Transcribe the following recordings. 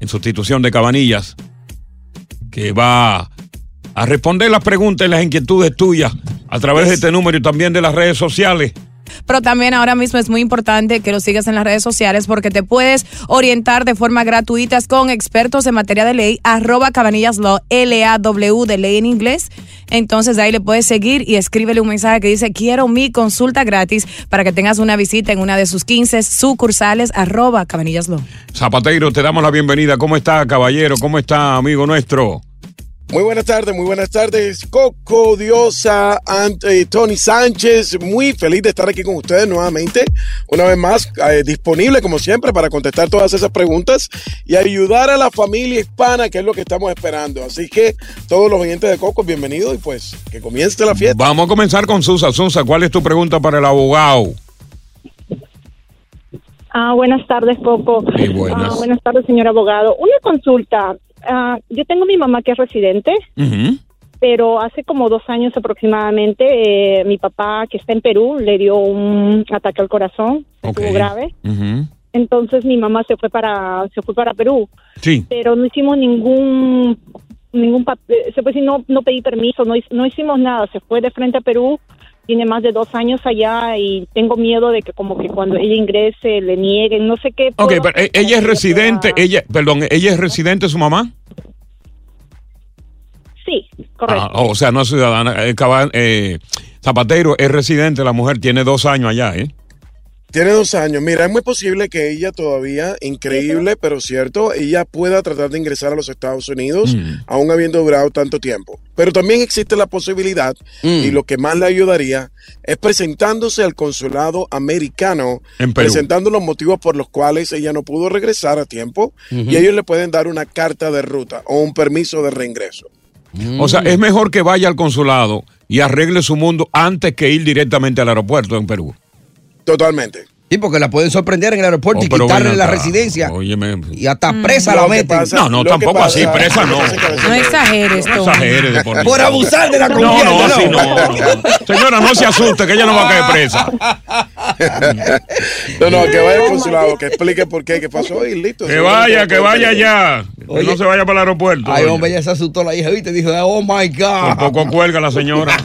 en sustitución de Cabanillas, que va a responder las preguntas y las inquietudes tuyas a través de este número y también de las redes sociales. Pero también ahora mismo es muy importante que lo sigas en las redes sociales porque te puedes orientar de forma gratuita con expertos en materia de ley, arroba cabanillas law, de ley en inglés. Entonces de ahí le puedes seguir y escríbele un mensaje que dice quiero mi consulta gratis para que tengas una visita en una de sus 15 sucursales, arroba cabanillas. Zapateiro, te damos la bienvenida. ¿Cómo está, caballero? ¿Cómo está, amigo nuestro? Muy buenas tardes, muy buenas tardes. Coco, Diosa, Ant- eh, Tony Sánchez, muy feliz de estar aquí con ustedes nuevamente. Una vez más, eh, disponible como siempre para contestar todas esas preguntas y ayudar a la familia hispana, que es lo que estamos esperando. Así que todos los oyentes de Coco, bienvenidos y pues que comience la fiesta. Vamos a comenzar con Susa. Susa, ¿cuál es tu pregunta para el abogado? Ah, buenas tardes, Coco. Buenas. Ah, buenas tardes, señor abogado. Una consulta. Ah, yo tengo mi mamá que es residente, pero hace como dos años aproximadamente, eh, mi papá, que está en Perú, le dio un ataque al corazón, estuvo grave. Entonces mi mamá se fue para se fue para Perú, Sí. pero no hicimos ningún ningún papel, se puede decir, no no pedí permiso, no, no hicimos nada, se fue de frente a Perú. Tiene más de dos años allá y tengo miedo de que como que cuando ella ingrese le nieguen, no sé qué. Ok, pero eh, ella es residente, ella, perdón, ella es residente su mamá. Sí, correcto. Ah, o sea, no es ciudadana. Eh, eh, Zapateiro es residente, la mujer tiene dos años allá, ¿eh? Tiene dos años. Mira, es muy posible que ella todavía, increíble, pero cierto, ella pueda tratar de ingresar a los Estados Unidos, aún habiendo durado tanto tiempo. Pero también existe la posibilidad, y lo que más le ayudaría, es presentándose al consulado americano, En Perú. presentando los motivos por los cuales ella no pudo regresar a tiempo, y ellos le pueden dar una carta de ruta o un permiso de reingreso. O sea, es mejor que vaya al consulado y arregle su mundo antes que ir directamente al aeropuerto en Perú. Totalmente. Sí, porque la pueden sorprender en el aeropuerto Oh, y quitarle ven la acá. residencia. Óyeme. Y hasta Mm. presa la meten. pasa- No, no, tampoco pasa- así, presa no. No exageres, No Tony. exagere de por Por abusar de la No, confianza. no, así no. Señora, no se asuste, que ella no va a caer presa. No, no, que vaya al consulado, que explique por qué, qué pasó y listo. Que vaya, que vaya ya. Que no se vaya para el aeropuerto. Ay, hombre, ya se asustó la hija, ¿viste? Dijo, oh my God. Por poco cuelga la señora.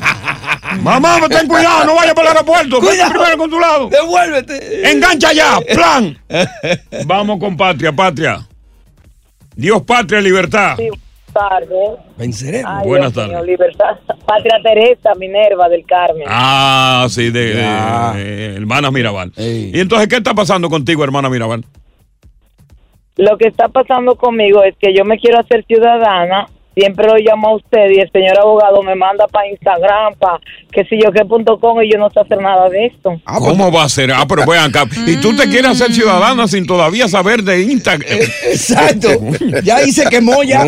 Mamá, ten cuidado, no vaya para el aeropuerto. Cuidado. primero al consulado. Devuélvete. Engancha ya, plan. Vamos con patria, patria. Dios, patria, libertad. tardes. Venceremos. Ay, Buenas tardes. libertad. Patria Teresa Minerva del Carmen. Ah, sí, de, de- de hermana Mirabal. Y entonces, ¿qué está pasando contigo, hermana Mirabal? Lo que está pasando conmigo es que yo me quiero hacer ciudadana siempre lo llamo a usted y el señor abogado me manda para Instagram, para que si yo qué punto com y yo no sé hacer nada de esto. ¿Cómo va a ser? Ah, pero vean acá. Y tú te quieres hacer ciudadana sin todavía saber de Instagram. Eh, Exacto. Ya ahí se quemó, ya.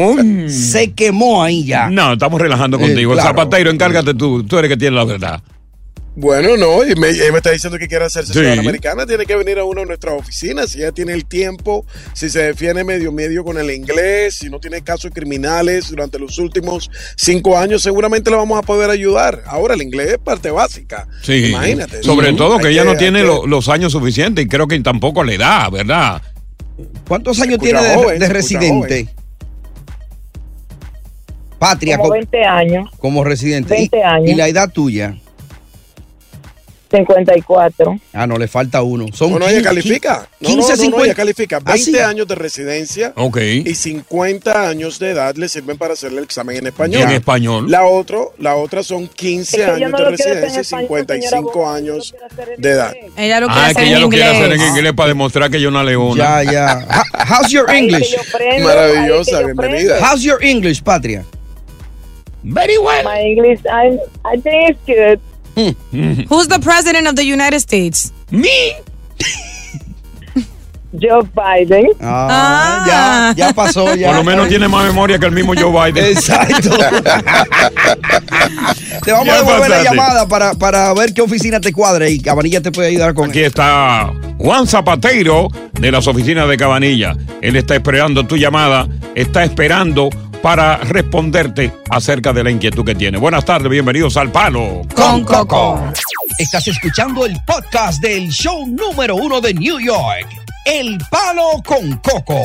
Se quemó ahí ya. No, estamos relajando contigo. Eh, claro. Zapateiro, encárgate tú. Tú eres que tiene la verdad. Bueno, no, y me, ella me está diciendo que quiere hacerse Sí. ciudadana americana, tiene que venir a una de nuestras oficinas, si ella tiene el tiempo, si se defiende medio medio con el inglés, si no tiene casos criminales durante los últimos cinco años, seguramente la vamos a poder ayudar. Ahora, el inglés es parte básica. Sí. Imagínate. Sobre Sí. todo que Hay ella no tiene que- los años suficientes y creo que tampoco le da, ¿verdad? ¿Cuántos años tiene de, joven, de residente? Patria, Como co- 20 años, como residente. 20 ¿Y- años. ¿Y la edad tuya? 54. Ah, no, le falta uno. Son Bueno, ella 15, califica. No, 15, no, no, no, 50. ella califica. Ah, 20 sí. años de residencia Ok. y 50 años de edad le sirven para hacer el examen en español. En español. La otra, la otra son 15 Es que años no de residencia y español, 55 señora años de edad. Ella lo quiere Ah, es hacer que ella en lo quiere hacer en inglés para demostrar que ella es una leona. Ya, ya. Ho- How's your English? prendo, Maravillosa, bienvenida. How's your English, Patria? Very well. My English, I'm, I think it's good. Who's the president of the United States? Me. Joe Biden. Ah, Ah. ya, ya pasó, ya. Por lo menos tiene más memoria que el mismo Joe Biden. Exacto. te vamos Ya a devolver la llamada para, para ver qué oficina te cuadra y Cabanilla te puede ayudar con Aquí está Juan Zapateiro de las oficinas de Cabanilla. Él está esperando tu llamada, está esperando para responderte acerca de la inquietud que tiene. Buenas tardes, bienvenidos al Palo. Con Coco. Estás escuchando el podcast del show número uno de New York, El Palo con Coco.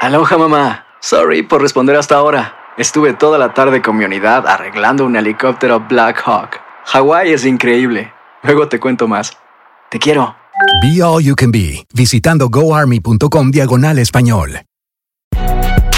Aloha mamá. Sorry por responder hasta ahora. Estuve toda la tarde con mi unidad arreglando un helicóptero Black Hawk. Hawái es increíble. Luego te cuento más. Te quiero. Be All You Can Be, visitando goarmy.com diagonal español.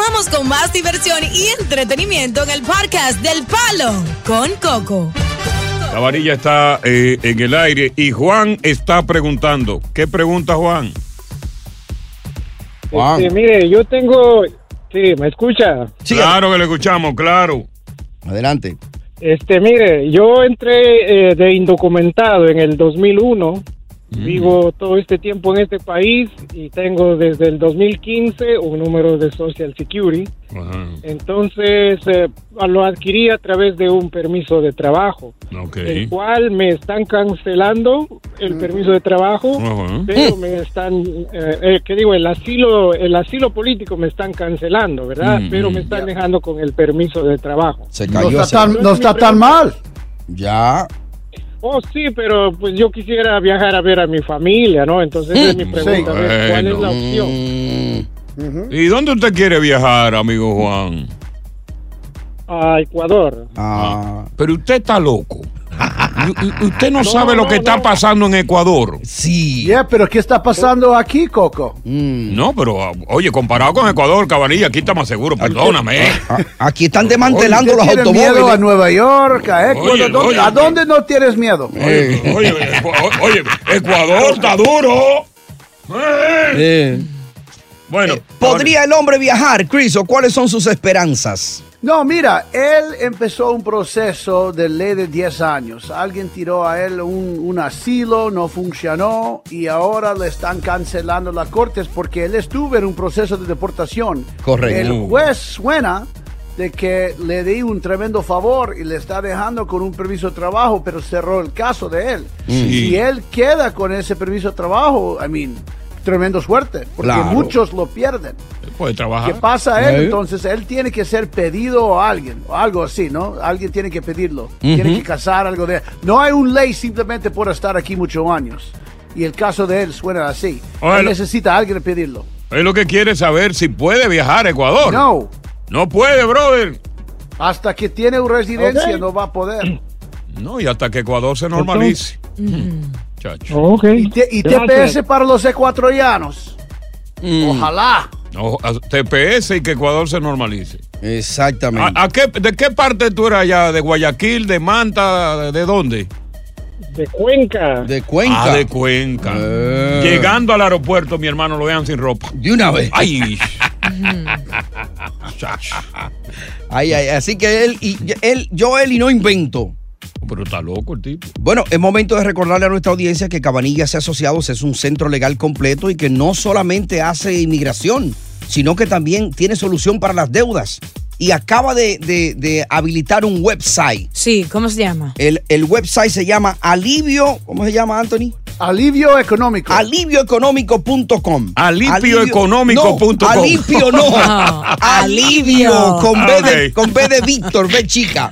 Continuamos con más diversión y entretenimiento en el podcast del Palo con Coco. La varilla está eh, en el aire y Juan está preguntando. ¿Qué pregunta Juan? Juan. Este, mire, yo tengo. Sí, ¿me escucha? Claro que le escuchamos, claro. Adelante. Este, mire, yo entré eh, de indocumentado en el 2001. Vivo todo este tiempo en este país y tengo desde el 2015 un número de Social Security. Entonces, eh, lo adquirí a través de un permiso de trabajo, Ok. el cual me están cancelando el permiso de trabajo, Ajá. pero me están, eh, eh, ¿qué digo? El asilo, el asilo político me están cancelando, ¿verdad? Mm, pero me están dejando con el permiso de trabajo. Se No cayó está ese- tan- no está tan mal. Ya. Oh, sí, pero pues yo quisiera viajar a ver a mi familia, ¿no? Entonces es mi pregunta, a ver, ¿cuál es la Bueno. opción? ¿Y dónde usted quiere viajar, amigo Juan? A Ecuador. Ah. Pero usted está loco. Usted no, No, sabe lo no, que está pasando en Ecuador. Sí. Yeah, pero ¿qué está pasando aquí, Coco? No, pero ah, oye, comparado con Ecuador, Cabanilla, aquí está más seguro, perdóname. eh. Aquí están desmantelando ¿Usted los tiene miedo a automóviles. Nueva York, a Ecuador? Oye, ¿Dónde- oye. ¿A dónde no tienes miedo? Oye, oye, Ecu- oye, Ecuador está duro. Eh. Bueno, ¿Podría el hombre viajar, Chris, o cuáles son sus esperanzas? No, mira, él empezó un proceso de ley de 10 años. Alguien tiró a él un, un asilo, no funcionó y ahora le están cancelando las cortes porque él estuvo en un proceso de deportación. Correcto. El juez suena de que le di un tremendo favor y le está dejando con un permiso de trabajo, pero cerró el caso de él. Sí. Si él queda con ese permiso de trabajo, I mean, tremendo suerte, porque Claro. muchos lo pierden. Puede trabajar. ¿Qué pasa a él? Entonces él tiene que ser pedido a alguien, o algo así, ¿no? Alguien tiene que pedirlo, tiene Ujú. que casar algo de... No hay un ley simplemente por estar aquí muchos años. Y el caso de él suena así. Oye, él lo- necesita a alguien pedirlo. Es lo que quiere saber si puede viajar a Ecuador. No. No puede, brother. Hasta que tiene una residencia Ok. no va a poder. No, y hasta que Ecuador se normalice. Chacho. Y, te- y TPS para los ecuatorianos. Ojalá. No, TPS y que Ecuador se normalice. Exactamente. ¿A, a qué, ¿De qué parte tú eras allá? ¿De Guayaquil, de Manta, de, de dónde? De Cuenca. De Cuenca. Ah, de Cuenca. Eh. Llegando al aeropuerto, mi hermano lo vean sin ropa. De una vez. Ay. Ay, ay, así que él, y, él, yo, él y no invento. Pero está loco el tipo. Bueno, es momento de recordarle a nuestra audiencia que Cabanillas y Asociados es un centro legal completo y que no solamente hace inmigración, sino que también tiene solución para las deudas. Y acaba de, de- de habilitar un website. Sí, ¿cómo se llama? El, el website se llama Alivio, ¿cómo se llama, Anthony? Alivio económico. Alivioeconómico.com. Alivioeconómico.com. No, alivio no. Alivio. Con B, de, con B de Víctor, B chica.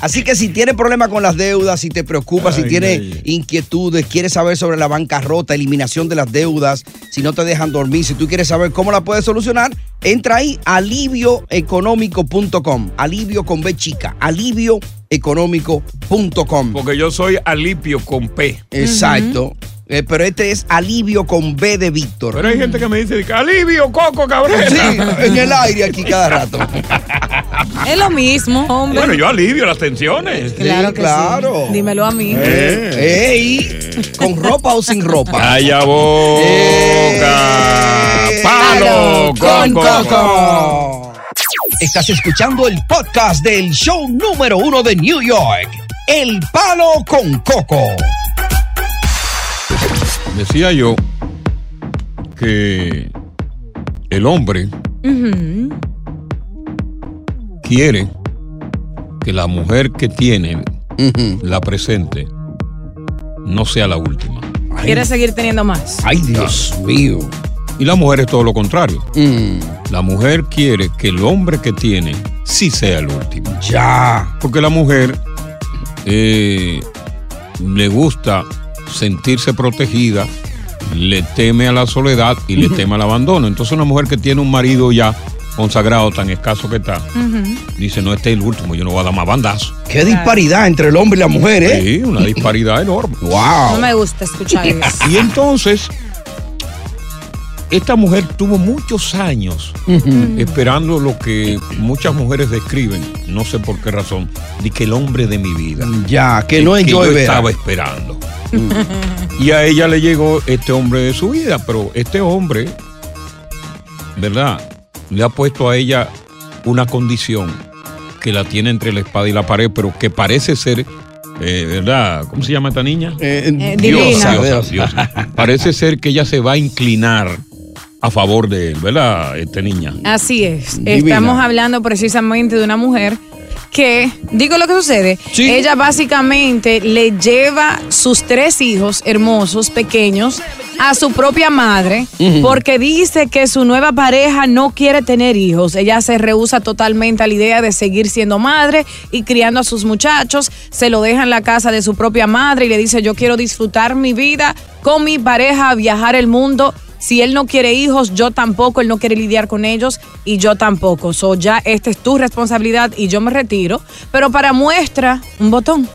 Así que si tienes problemas con las deudas, si te preocupas, si Ay, tienes ay. inquietudes, quieres saber sobre la bancarrota, eliminación de las deudas, si no te dejan dormir, si tú quieres saber cómo la puedes solucionar, entra ahí alivioeconómico.com. Alivio con B chica. Alivioeconómico.com. Porque yo soy Alipio con P. Exacto. Eh, pero este es alivio con B de Víctor. Pero hay gente que me dice, alivio, Coco, Cabrera. Sí, en el aire aquí cada rato. Es lo mismo, hombre. Bueno, yo alivio las tensiones. Claro que claro. sí. Dímelo a mí. Eh. Ey, ¿con ropa o sin ropa? Calla boca. Palo con coco. Estás escuchando el podcast del show número uno de New York, El Palo con Coco. Decía yo que el hombre. Quiere que la mujer que tiene, la presente, no sea la última. ¿Quieres seguir teniendo más? Ay, Dios mío. Y la mujer es todo lo contrario. Mm. La mujer quiere que el hombre que tiene sí sea el último. Ya. Porque la mujer eh, le gusta sentirse protegida, le teme a la soledad y le teme al abandono. Entonces una mujer que tiene un marido ya consagrado tan escaso que está, dice, no, este es el último, yo no voy a dar más bandazo. Qué disparidad entre el hombre y la mujer, ¿eh? Sí, una disparidad enorme. No me gusta escuchar eso. Y entonces, esta mujer tuvo muchos años esperando lo que muchas mujeres describen, no sé por qué razón, de que el hombre de mi vida. Ya, que no es que yo, estaba esperando. Y a ella le llegó este hombre de su vida, pero este hombre, ¿verdad? Le ha puesto a ella una condición que la tiene entre la espada y la pared, pero que parece ser, eh, ¿verdad? ¿Cómo se llama esta niña? Eh, Diosa, divina. diosa, diosa. Parece ser que ella se va a inclinar a favor de él, ¿verdad, esta niña? Así es. Divina. Estamos hablando precisamente de una mujer que, digo lo que sucede, ella básicamente le lleva sus tres hijos hermosos, pequeños, a su propia madre, porque dice que su nueva pareja no quiere tener hijos. Ella se rehúsa totalmente a la idea de seguir siendo madre y criando a sus muchachos. Se lo deja en la casa de su propia madre y le dice, yo quiero disfrutar mi vida con mi pareja, viajar el mundo. Si él no quiere hijos, yo tampoco, él no quiere lidiar con ellos y yo tampoco. So ya esta es tu responsabilidad y yo me retiro. Pero para muestra, un botón.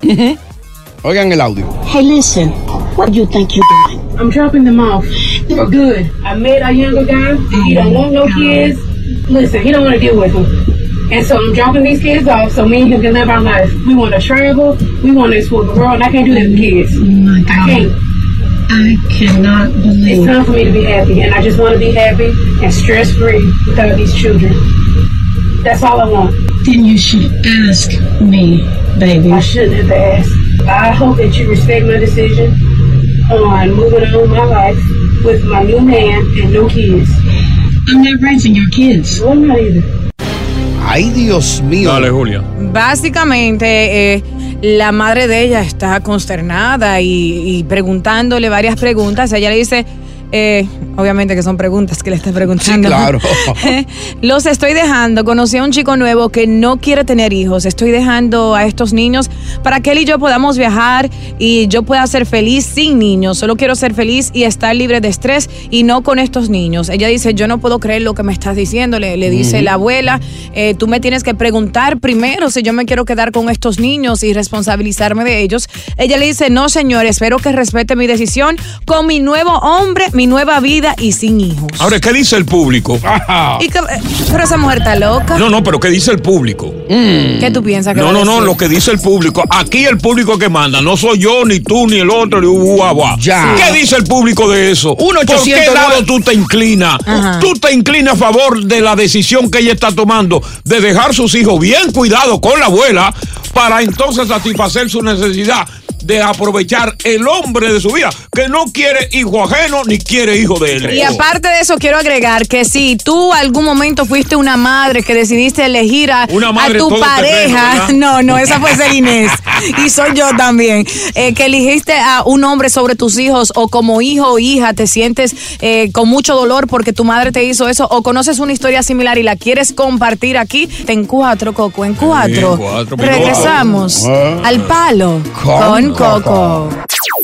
Oigan el audio. Hey, listen. What do you think you're doing? I'm dropping them off. Good. I met a younger guy. He don't want no kids. Listen, he don't want to deal with them. And so I'm dropping these kids off so me and him can live our life. We want to travel. We want to explore the world. And I can't do that with kids. Oh I can't. I cannot believe. It's time for me to be happy. And I just want to be happy and stress free without these children. That's all I want. Then you should ask me, baby. I shouldn't have asked. I hope that you respect my decision on moving on with my life with my new man and no kids. I'm not raising your kids. No, I'm not either. Ay, Dios mío. Dale, Julia. Básicamente, eh, la madre de ella está consternada y, y preguntándole varias preguntas. Ella le dice, Eh, obviamente que son preguntas que le estás preguntando. Sí, claro. Los estoy dejando. Conocí a un chico nuevo que no quiere tener hijos. Estoy dejando a estos niños para que él y yo podamos viajar y yo pueda ser feliz sin niños. Solo quiero ser feliz y estar libre de estrés y no con estos niños. Ella dice, yo no puedo creer lo que me estás diciendo. Le, le dice la abuela, eh, tú me tienes que preguntar primero si yo me quiero quedar con estos niños y responsabilizarme de ellos. Ella le dice, no señor, espero que respete mi decisión con mi nuevo hombre, mi nueva vida y sin hijos. Ahora, ¿qué dice el público? Y que- eh, pero esa mujer está loca. No, no, pero ¿qué dice el público? ¿Qué tú piensas que No, no, no, lo que dice el público. Aquí el público que manda, no soy yo, ni tú, ni el otro, ni guau. Ya. ¿Qué dice el público de eso? Uno ¿Por qué 800 lado tú te inclinas? Ajá. Tú te inclinas a favor de la decisión que ella está tomando de dejar sus hijos bien cuidados con la abuela para entonces satisfacer su necesidad de aprovechar el hombre de su vida, que no quiere hijo ajeno ni quiere hijo de él. Y aparte de eso, quiero agregar que si tú algún momento fuiste una madre que decidiste elegir a, Una a tu pareja, no, no, esa fue ser Inés y soy yo también, eh, que elegiste a un hombre sobre tus hijos o como hijo o hija te sientes eh, con mucho dolor porque tu madre te hizo eso o conoces una historia similar y la quieres compartir aquí, en cuatro, Coco, en cuatro. En cuatro, Regresamos Ah. al palo con, Coco.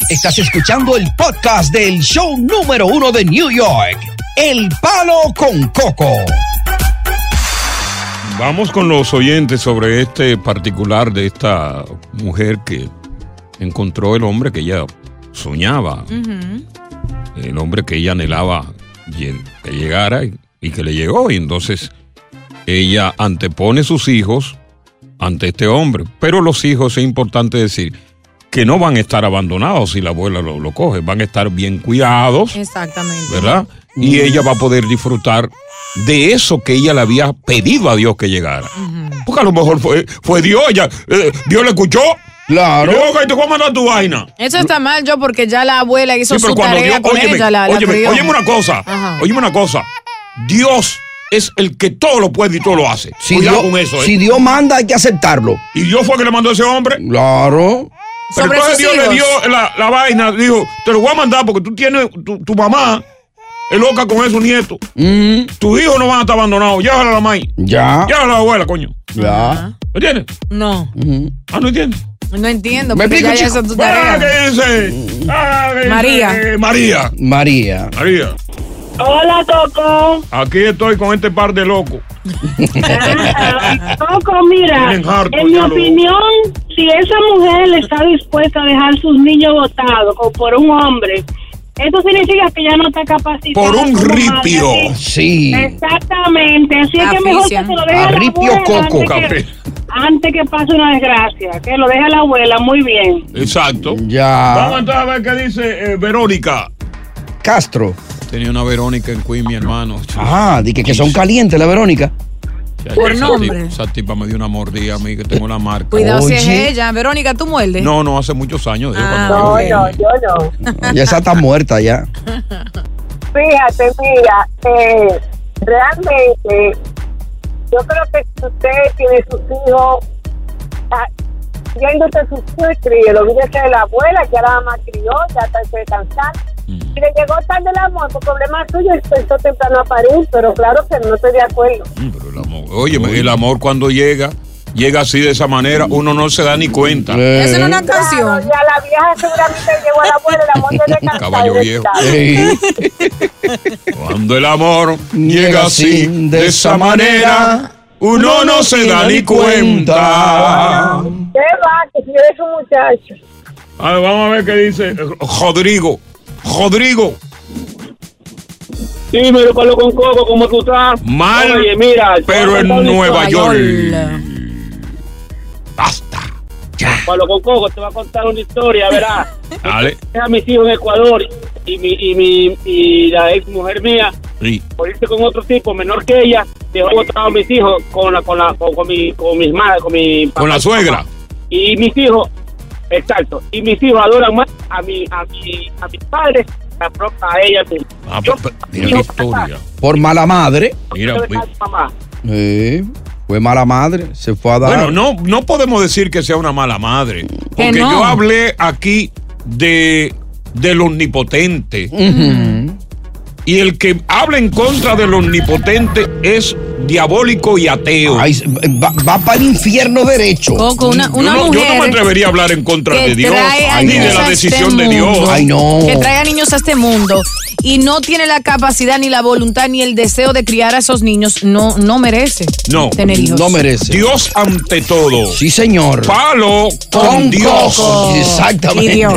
Estás escuchando el podcast del show número uno de New York, El Palo con Coco. Vamos con los oyentes sobre este particular de esta mujer que encontró el hombre que ella soñaba, el hombre que ella anhelaba que llegara y, y que le llegó. Y entonces ella antepone sus hijos ante este hombre. Pero los hijos, es importante decir, que no van a estar abandonados si la abuela lo, lo coge, van a estar bien cuidados. Exactamente. ¿verdad? Y ella va a poder disfrutar de eso que ella le había pedido a Dios que llegara. Porque a lo mejor fue, fue Dios, ella, eh, Dios le escuchó. Claro. Y dijo, "Ok, te voy a mandar tu vaina. Eso está mal yo porque ya la abuela hizo Sí, pero su cuando tarea Dios, con óyeme, ella, la, la óyeme, crió. óyeme una cosa, Ajá. óyeme una cosa. Dios es el que todo lo puede y todo lo hace. Si Cuidado Dios, con eso, ¿eh? si Dios manda, hay que aceptarlo. Y Dios fue que le mandó a ese hombre. Claro. Pero Sobre entonces sus Dios le dio la, la vaina, dijo, te lo voy a mandar porque tú tienes, tu, tu mamá es loca con esos nietos. Tus hijos no van a estar abandonados. Llévala a la maíz. Ya. Llévala a la abuela, coño. Ya. ¿Entiendes? No, Ah, ¿no entiendes? no entiendo. ¿Me explico, ya tu Ah, tarea. ¿qué dice? ¿qué dice? María. María. María. María. Hola, Coco. Aquí estoy con este par de locos. Coco, mira, en mi opinión, si esa mujer está dispuesta a dejar sus niños votados o por un hombre, eso significa que ya no está capacitada. Por un madre, ripio. Sí. Exactamente, así es que mejor que se lo deje a la Arripio abuela Coco. antes que, Café. antes que pase una desgracia, que lo deje a la abuela muy bien. Exacto. Vamos Ya. entonces a ver qué dice eh, Verónica. Castro. Tenía una Verónica en Queen, mi hermano. Ah, di que, que son calientes la Verónica. Por esa nombre. tipa- Esa tipa me dio una mordida a mí que tengo la marca. Cuidado si es ella. Verónica, ¿tú muerdes? No, no, hace muchos años. Ah, No, yo- no, yo no. Ya esa está muerta ya. Fíjate, mira, eh, realmente yo creo que si usted tiene sus hijos, ah, yéndose sus hijos y críe, lo olvídese de la abuela, que ahora la mamá crió, ya está se cansar. Si le llegó tarde el amor, por problema suyo, empezó temprano a parir, pero claro que no estoy de acuerdo. Mm, pero el amor. Oye, el amor cuando llega, llega así de esa manera, uno no se da ni cuenta. Esa no es una Claro, canción. ya la vieja seguramente llegó a la abuela, el amor cansar. Caballo viejo. Sí. Cuando el amor llega así, de esa manera, uno no se da ni cuenta. ¿Qué va? Que si eres un muchacho. A ver, vamos a ver qué dice eh, Rodrigo. Rodrigo, Sí, me lo palo con coco, como tú estás. mal, Oye, mira, pero en Nueva York. Palo con coco, te voy a contar una historia, verás. Dale. a mis hijos en Ecuador y mi, y mi y la ex mujer mía Sí. por irse con otro tipo menor que ella dejó botados a mis hijos con la con la con, con mi con mis madres con mi Con la suegra. y mis hijos exacto y mis hijos adoran más a mi a mi a mis padres que a, pro- a ella misma. Ah, Yo- pe- pe- mira qué historia. Por mala madre. Mira, pues. Sí. Fue mala madre. Se fue a dar. Bueno, no, no podemos decir que sea una mala madre. Que Porque no. yo hablé aquí de del omnipotente. Y el que habla en contra del omnipotente es diabólico y ateo. va, para el infierno derecho. Coco, una, una yo, no, mujer yo no me atrevería a hablar en contra que de Dios, ni de la a decisión este de Dios. mundo, Que trae a niños a este mundo y no tiene la capacidad, ni la voluntad, ni el deseo de criar a esos niños, no, no merece No, tener hijos. No merece. Dios ante todo. Sí, señor. Palo con, Con Dios. Coco. Exactamente. Y Dios.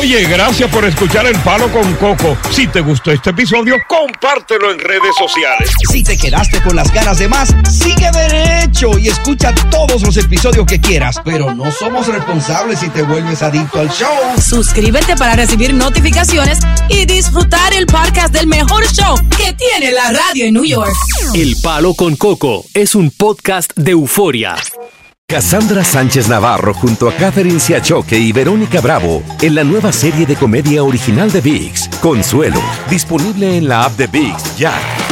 Oye, gracias por escuchar el Palo con Coco. Si te gustó este episodio, compártelo en redes sociales. Si te quedaste con las ganas de más, sigue derecho y escucha todos los episodios que quieras. Pero no somos responsables si te vuelves adicto al show. Suscríbete para recibir notificaciones y disfrutar el podcast del mejor show que tiene la radio en New York. El Palo con Coco es un podcast de euforia. Cassandra Sánchez Navarro junto a Catherine Siachoque y Verónica Bravo en la nueva serie de comedia original de VIX, Consuelo, disponible en la app de VIX ya.